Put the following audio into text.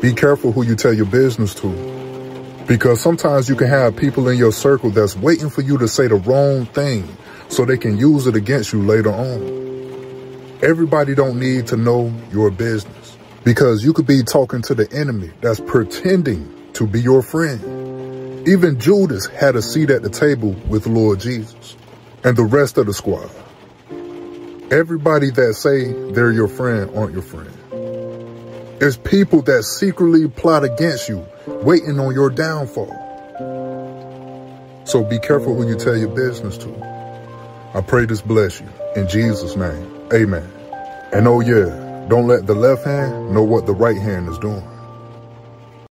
Be careful who you tell your business to. Because sometimes you can have people in your circle that's waiting for you to say the wrong thing so they can use it against you later on. Everybody don't need to know your business because you could be talking to the enemy that's pretending to be your friend. Even Judas had a seat at the table with Lord Jesus and the rest of the squad. Everybody that say they're your friend aren't your friend. It's people that secretly plot against you, waiting on your downfall. So be careful who you tell your business to. I pray this bless you. In Jesus' name, amen. And oh yeah, don't let the left hand know what the right hand is doing.